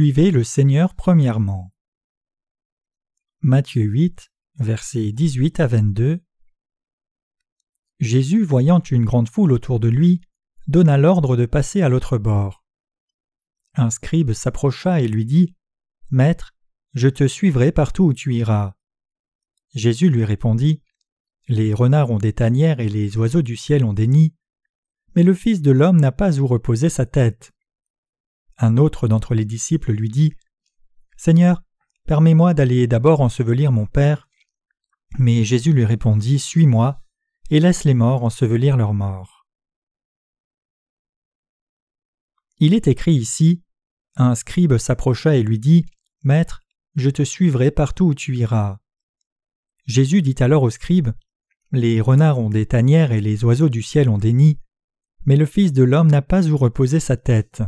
Suivez le Seigneur premièrement. Matthieu 8, versets 18 à 22. Jésus, voyant une grande foule autour de lui, donna l'ordre de passer à l'autre bord. Un scribe s'approcha et lui dit Maître, je te suivrai partout où tu iras. Jésus lui répondit Les renards ont des tanières et les oiseaux du ciel ont des nids, mais le Fils de l'homme n'a pas où reposer sa tête. Un autre d'entre les disciples lui dit Seigneur, permets-moi d'aller d'abord ensevelir mon Père. Mais Jésus lui répondit Suis-moi, et laisse les morts ensevelir leurs morts. Il est écrit ici Un scribe s'approcha et lui dit Maître, je te suivrai partout où tu iras. Jésus dit alors au scribe Les renards ont des tanières et les oiseaux du ciel ont des nids, mais le Fils de l'homme n'a pas où reposer sa tête.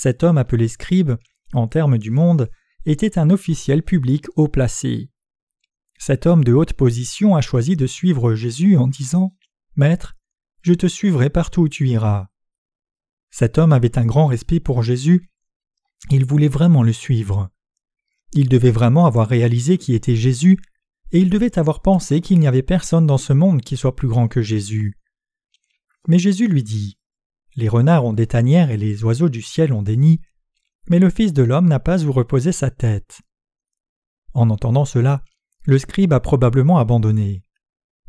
Cet homme appelé scribe, en termes du monde, était un officiel public haut placé. Cet homme de haute position a choisi de suivre Jésus en disant Maître, je te suivrai partout où tu iras. Cet homme avait un grand respect pour Jésus, il voulait vraiment le suivre. Il devait vraiment avoir réalisé qui était Jésus, et il devait avoir pensé qu'il n'y avait personne dans ce monde qui soit plus grand que Jésus. Mais Jésus lui dit Les renards ont des tanières et les oiseaux du ciel ont des nids, mais le Fils de l'homme n'a pas où reposer sa tête. En entendant cela, le scribe a probablement abandonné.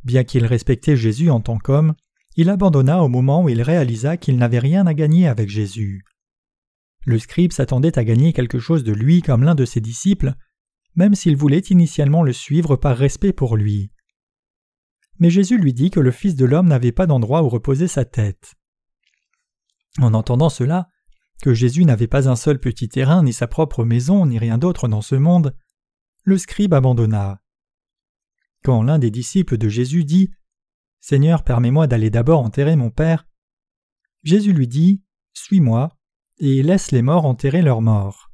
Bien qu'il respectait Jésus en tant qu'homme, il abandonna au moment où il réalisa qu'il n'avait rien à gagner avec Jésus. Le scribe s'attendait à gagner quelque chose de lui comme l'un de ses disciples, même s'il voulait initialement le suivre par respect pour lui mais Jésus lui dit que le Fils de l'homme n'avait pas d'endroit où reposer sa tête. En entendant cela, que Jésus n'avait pas un seul petit terrain, ni sa propre maison, ni rien d'autre dans ce monde, le scribe abandonna. Quand l'un des disciples de Jésus dit Seigneur, permets-moi d'aller d'abord enterrer mon Père, Jésus lui dit Suis-moi, et laisse les morts enterrer leurs morts.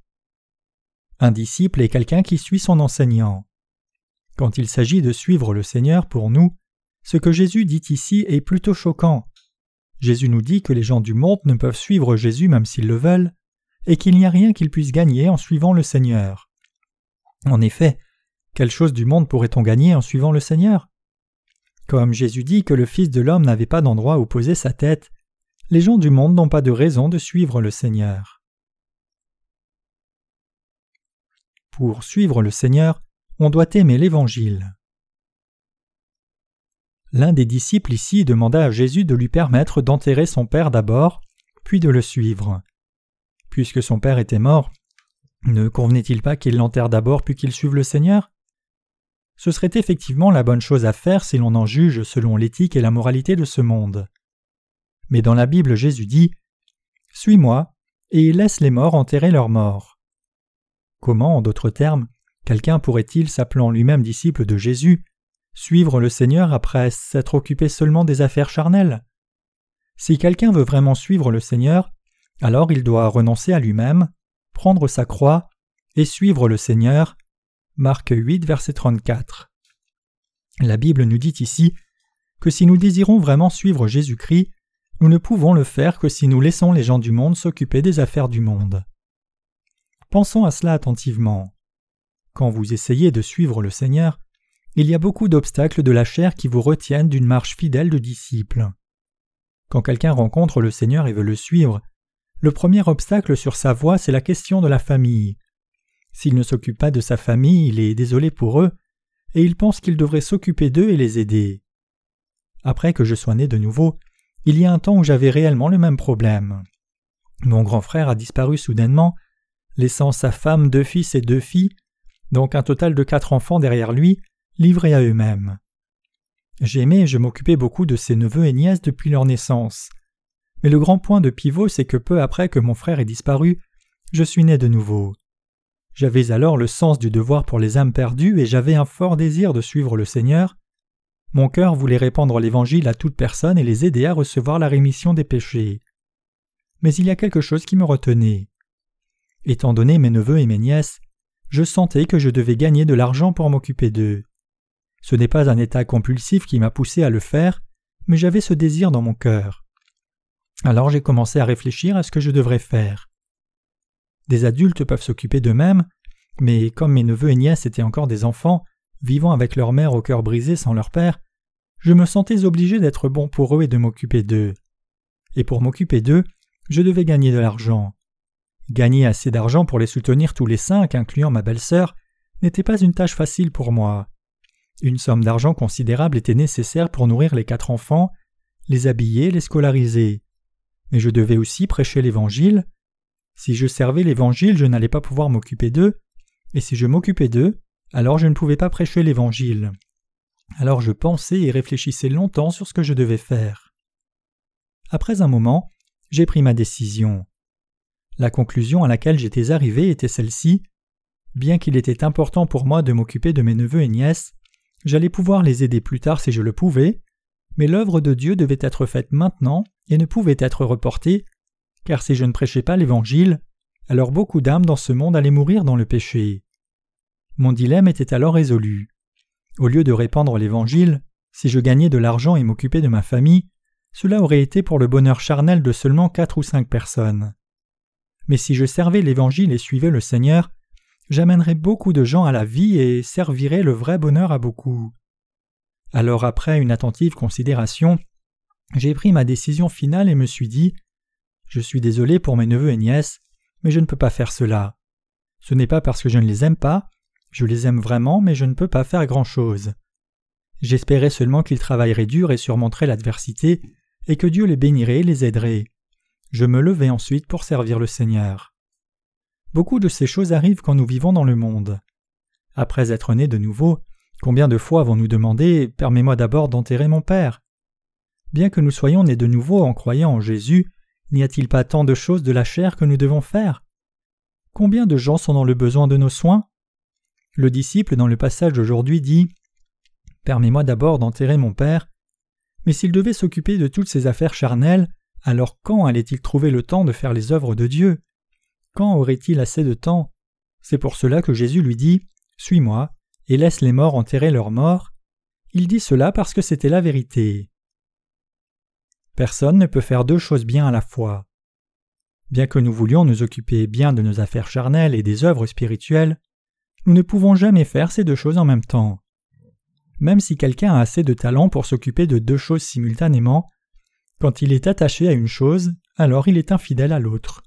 Un disciple est quelqu'un qui suit son enseignant. Quand il s'agit de suivre le Seigneur pour nous, ce que Jésus dit ici est plutôt choquant. Jésus nous dit que les gens du monde ne peuvent suivre Jésus même s'ils le veulent, et qu'il n'y a rien qu'ils puissent gagner en suivant le Seigneur. En effet, quelle chose du monde pourrait-on gagner en suivant le Seigneur? Comme Jésus dit que le Fils de l'homme n'avait pas d'endroit où poser sa tête, les gens du monde n'ont pas de raison de suivre le Seigneur. Pour suivre le Seigneur, on doit aimer l'Évangile. L'un des disciples ici demanda à Jésus de lui permettre d'enterrer son père d'abord, puis de le suivre. Puisque son père était mort, ne convenait-il pas qu'il l'enterre d'abord puis qu'il suive le Seigneur? Ce serait effectivement la bonne chose à faire si l'on en juge selon l'éthique et la moralité de ce monde. Mais dans la Bible Jésus dit Suis-moi, et laisse les morts enterrer leurs morts. Comment, en d'autres termes, quelqu'un pourrait-il, s'appelant lui-même disciple de Jésus, Suivre le Seigneur après s'être occupé seulement des affaires charnelles Si quelqu'un veut vraiment suivre le Seigneur, alors il doit renoncer à lui-même, prendre sa croix et suivre le Seigneur. Marc 8, verset 34. La Bible nous dit ici que si nous désirons vraiment suivre Jésus-Christ, nous ne pouvons le faire que si nous laissons les gens du monde s'occuper des affaires du monde. Pensons à cela attentivement. Quand vous essayez de suivre le Seigneur, il y a beaucoup d'obstacles de la chair qui vous retiennent d'une marche fidèle de disciples. Quand quelqu'un rencontre le Seigneur et veut le suivre, le premier obstacle sur sa voie, c'est la question de la famille. S'il ne s'occupe pas de sa famille, il est désolé pour eux, et il pense qu'il devrait s'occuper d'eux et les aider. Après que je sois né de nouveau, il y a un temps où j'avais réellement le même problème. Mon grand frère a disparu soudainement, laissant sa femme, deux fils et deux filles, donc un total de quatre enfants derrière lui, livrés à eux-mêmes. J'aimais et je m'occupais beaucoup de ses neveux et nièces depuis leur naissance. Mais le grand point de pivot, c'est que peu après que mon frère ait disparu, je suis né de nouveau. J'avais alors le sens du devoir pour les âmes perdues et j'avais un fort désir de suivre le Seigneur. Mon cœur voulait répandre l'Évangile à toute personne et les aider à recevoir la rémission des péchés. Mais il y a quelque chose qui me retenait. Étant donné mes neveux et mes nièces, je sentais que je devais gagner de l'argent pour m'occuper d'eux. Ce n'est pas un état compulsif qui m'a poussé à le faire, mais j'avais ce désir dans mon cœur. Alors j'ai commencé à réfléchir à ce que je devrais faire. des adultes peuvent s'occuper d'eux-mêmes, mais comme mes neveux et nièces étaient encore des enfants, vivant avec leur mère au cœur brisé sans leur père, je me sentais obligé d'être bon pour eux et de m'occuper d'eux. Et pour m'occuper d'eux, je devais gagner de l'argent. Gagner assez d'argent pour les soutenir tous les cinq, incluant ma belle-sœur, n'était pas une tâche facile pour moi. Une somme d'argent considérable était nécessaire pour nourrir les quatre enfants, les habiller, les scolariser. Mais je devais aussi prêcher l'Évangile. Si je servais l'Évangile, je n'allais pas pouvoir m'occuper d'eux, et si je m'occupais d'eux, alors je ne pouvais pas prêcher l'Évangile. Alors je pensais et réfléchissais longtemps sur ce que je devais faire. Après un moment, j'ai pris ma décision. La conclusion à laquelle j'étais arrivé était celle-ci. Bien qu'il était important pour moi de m'occuper de mes neveux et nièces, j'allais pouvoir les aider plus tard si je le pouvais, mais l'œuvre de Dieu devait être faite maintenant et ne pouvait être reportée, car si je ne prêchais pas l'Évangile, alors beaucoup d'âmes dans ce monde allaient mourir dans le péché. Mon dilemme était alors résolu. Au lieu de répandre l'Évangile, si je gagnais de l'argent et m'occupais de ma famille, cela aurait été pour le bonheur charnel de seulement quatre ou cinq personnes. Mais si je servais l'Évangile et suivais le Seigneur, j'amènerais beaucoup de gens à la vie et servirais le vrai bonheur à beaucoup. Alors après une attentive considération, j'ai pris ma décision finale et me suis dit Je suis désolé pour mes neveux et nièces, mais je ne peux pas faire cela. Ce n'est pas parce que je ne les aime pas, je les aime vraiment, mais je ne peux pas faire grand-chose. J'espérais seulement qu'ils travailleraient dur et surmonteraient l'adversité, et que Dieu les bénirait et les aiderait. Je me levai ensuite pour servir le Seigneur. Beaucoup de ces choses arrivent quand nous vivons dans le monde. Après être nés de nouveau, combien de fois avons-nous demandé Permets-moi d'abord d'enterrer mon Père? Bien que nous soyons nés de nouveau en croyant en Jésus, n'y a-t-il pas tant de choses de la chair que nous devons faire? Combien de gens sont dans le besoin de nos soins? Le disciple dans le passage d'aujourd'hui dit Permets-moi d'abord d'enterrer mon Père, mais s'il devait s'occuper de toutes ces affaires charnelles, alors quand allait-il trouver le temps de faire les œuvres de Dieu? Quand aurait-il assez de temps? C'est pour cela que Jésus lui dit Suis-moi, et laisse les morts enterrer leurs morts. Il dit cela parce que c'était la vérité. Personne ne peut faire deux choses bien à la fois. Bien que nous voulions nous occuper bien de nos affaires charnelles et des œuvres spirituelles, nous ne pouvons jamais faire ces deux choses en même temps. Même si quelqu'un a assez de talent pour s'occuper de deux choses simultanément, quand il est attaché à une chose, alors il est infidèle à l'autre.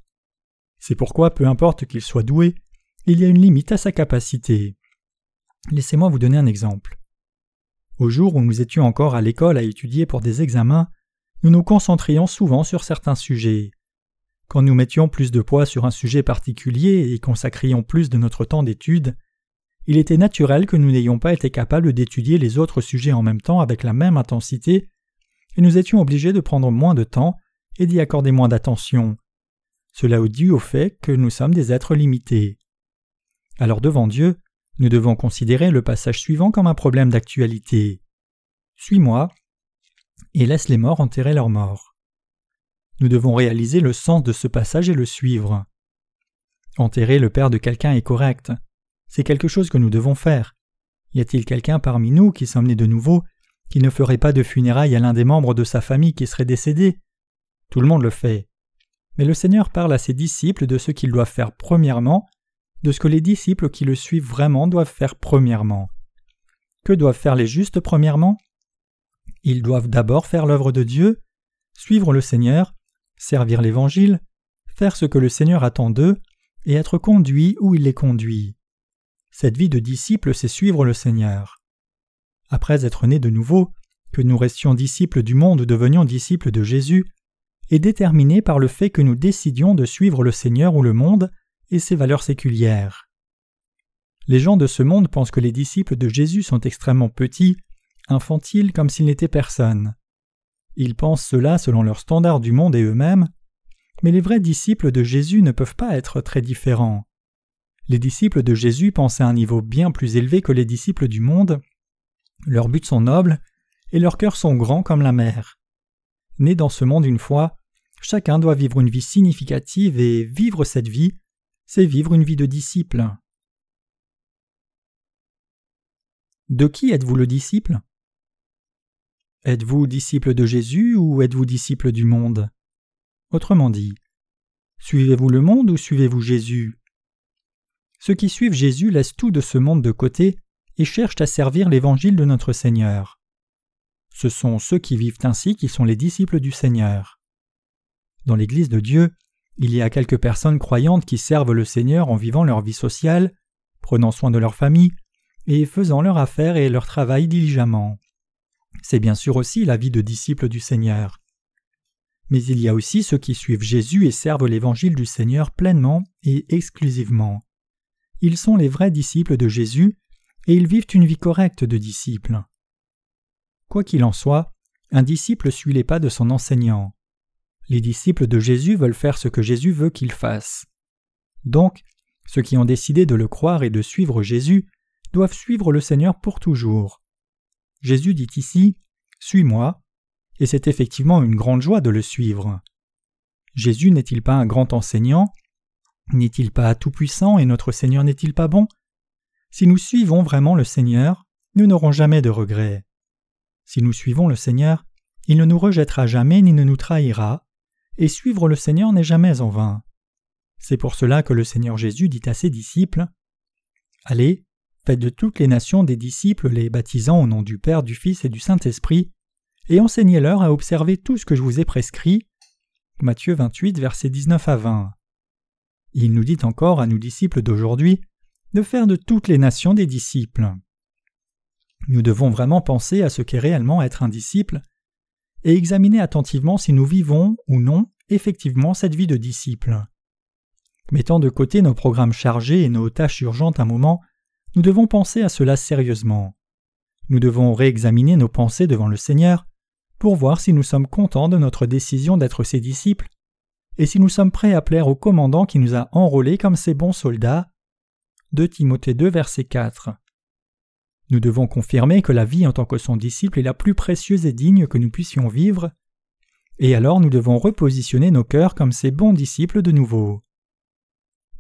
C'est pourquoi, peu importe qu'il soit doué, il y a une limite à sa capacité. Laissez-moi vous donner un exemple. Au jour où nous étions encore à l'école à étudier pour des examens, nous nous concentrions souvent sur certains sujets. Quand nous mettions plus de poids sur un sujet particulier et consacrions plus de notre temps d'étude, il était naturel que nous n'ayons pas été capables d'étudier les autres sujets en même temps avec la même intensité, et nous étions obligés de prendre moins de temps et d'y accorder moins d'attention. Cela est dû au fait que nous sommes des êtres limités. Alors devant Dieu, nous devons considérer le passage suivant comme un problème d'actualité. Suis-moi et laisse les morts enterrer leurs morts. Nous devons réaliser le sens de ce passage et le suivre. Enterrer le père de quelqu'un est correct, c'est quelque chose que nous devons faire. Y a-t-il quelqu'un parmi nous qui sommes nés de nouveau qui ne ferait pas de funérailles à l'un des membres de sa famille qui serait décédé? Tout le monde le fait. Mais le Seigneur parle à ses disciples de ce qu'ils doivent faire premièrement, de ce que les disciples qui le suivent vraiment doivent faire premièrement. Que doivent faire les justes premièrement? Ils doivent d'abord faire l'œuvre de Dieu, suivre le Seigneur, servir l'Évangile, faire ce que le Seigneur attend d'eux, et être conduits où il les conduit. Cette vie de disciple, c'est suivre le Seigneur. Après être nés de nouveau, que nous restions disciples du monde ou devenions disciples de Jésus, est déterminé par le fait que nous décidions de suivre le Seigneur ou le monde et ses valeurs séculières. Les gens de ce monde pensent que les disciples de Jésus sont extrêmement petits, infantiles comme s'ils n'étaient personne. Ils pensent cela selon leurs standards du monde et eux-mêmes, mais les vrais disciples de Jésus ne peuvent pas être très différents. Les disciples de Jésus pensaient à un niveau bien plus élevé que les disciples du monde. Leurs buts sont nobles et leurs cœurs sont grands comme la mer. Nés dans ce monde une fois, chacun doit vivre une vie significative et vivre cette vie, c'est vivre une vie de disciple. De qui êtes-vous le disciple? Êtes-vous disciple de Jésus ou êtes-vous disciple du monde? Autrement dit, Suivez-vous le monde ou suivez-vous Jésus? Ceux qui suivent Jésus laissent tout de ce monde de côté et cherchent à servir l'évangile de notre Seigneur. Ce sont ceux qui vivent ainsi qui sont les disciples du Seigneur. Dans l'Église de Dieu, il y a quelques personnes croyantes qui servent le Seigneur en vivant leur vie sociale, prenant soin de leur famille et faisant leur affaire et leur travail diligemment. C'est bien sûr aussi la vie de disciples du Seigneur. Mais il y a aussi ceux qui suivent Jésus et servent l'évangile du Seigneur pleinement et exclusivement. Ils sont les vrais disciples de Jésus et ils vivent une vie correcte de disciples. Quoi qu'il en soit, un disciple suit les pas de son enseignant. Les disciples de Jésus veulent faire ce que Jésus veut qu'ils fassent. Donc, ceux qui ont décidé de le croire et de suivre Jésus doivent suivre le Seigneur pour toujours. Jésus dit ici Suis-moi, et c'est effectivement une grande joie de le suivre. Jésus n'est-il pas un grand enseignant? N'est-il pas tout-puissant et notre Seigneur n'est-il pas bon? Si nous suivons vraiment le Seigneur, nous n'aurons jamais de regrets. Si nous suivons le Seigneur, il ne nous rejettera jamais ni ne nous trahira, et suivre le Seigneur n'est jamais en vain. C'est pour cela que le Seigneur Jésus dit à ses disciples Allez, faites de toutes les nations des disciples, les baptisant au nom du Père, du Fils et du Saint-Esprit, et enseignez-leur à observer tout ce que je vous ai prescrit. Matthieu 28, versets 19 à 20. Il nous dit encore à nous disciples d'aujourd'hui de faire de toutes les nations des disciples. Nous devons vraiment penser à ce qu'est réellement être un disciple et examiner attentivement si nous vivons ou non effectivement cette vie de disciple. Mettant de côté nos programmes chargés et nos tâches urgentes un moment, nous devons penser à cela sérieusement. Nous devons réexaminer nos pensées devant le Seigneur pour voir si nous sommes contents de notre décision d'être ses disciples et si nous sommes prêts à plaire au commandant qui nous a enrôlés comme ses bons soldats. 2 Timothée 2 verset 4. Nous devons confirmer que la vie en tant que son disciple est la plus précieuse et digne que nous puissions vivre, et alors nous devons repositionner nos cœurs comme ses bons disciples de nouveau.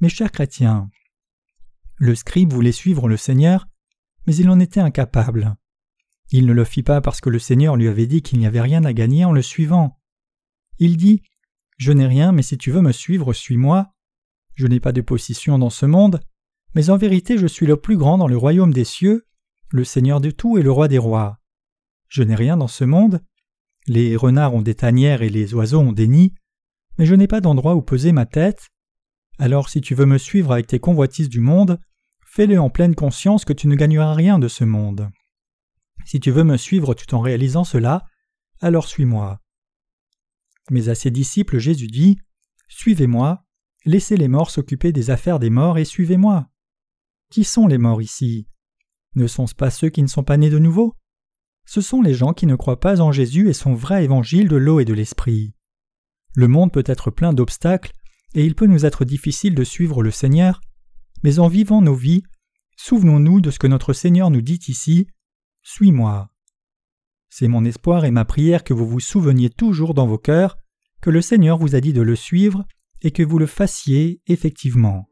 Mes chers chrétiens, le scribe voulait suivre le Seigneur, mais il en était incapable. Il ne le fit pas parce que le Seigneur lui avait dit qu'il n'y avait rien à gagner en le suivant. Il dit Je n'ai rien, mais si tu veux me suivre, suis-moi. Je n'ai pas de position dans ce monde, mais en vérité je suis le plus grand dans le royaume des cieux, le Seigneur de tout et le roi des rois. Je n'ai rien dans ce monde. Les renards ont des tanières et les oiseaux ont des nids, mais je n'ai pas d'endroit où poser ma tête. Alors si tu veux me suivre avec tes convoitises du monde, fais-le en pleine conscience que tu ne gagneras rien de ce monde. Si tu veux me suivre tout en réalisant cela, alors suis-moi. Mais à ses disciples Jésus dit Suivez-moi, laissez les morts s'occuper des affaires des morts et suivez-moi. Qui sont les morts ici? Ne sont-ce pas ceux qui ne sont pas nés de nouveau? Ce sont les gens qui ne croient pas en Jésus et son vrai évangile de l'eau et de l'esprit. Le monde peut être plein d'obstacles et il peut nous être difficile de suivre le Seigneur, mais en vivant nos vies, souvenons-nous de ce que notre Seigneur nous dit ici Suis-moi. C'est mon espoir et ma prière que vous vous souveniez toujours dans vos cœurs que le Seigneur vous a dit de le suivre et que vous le fassiez effectivement.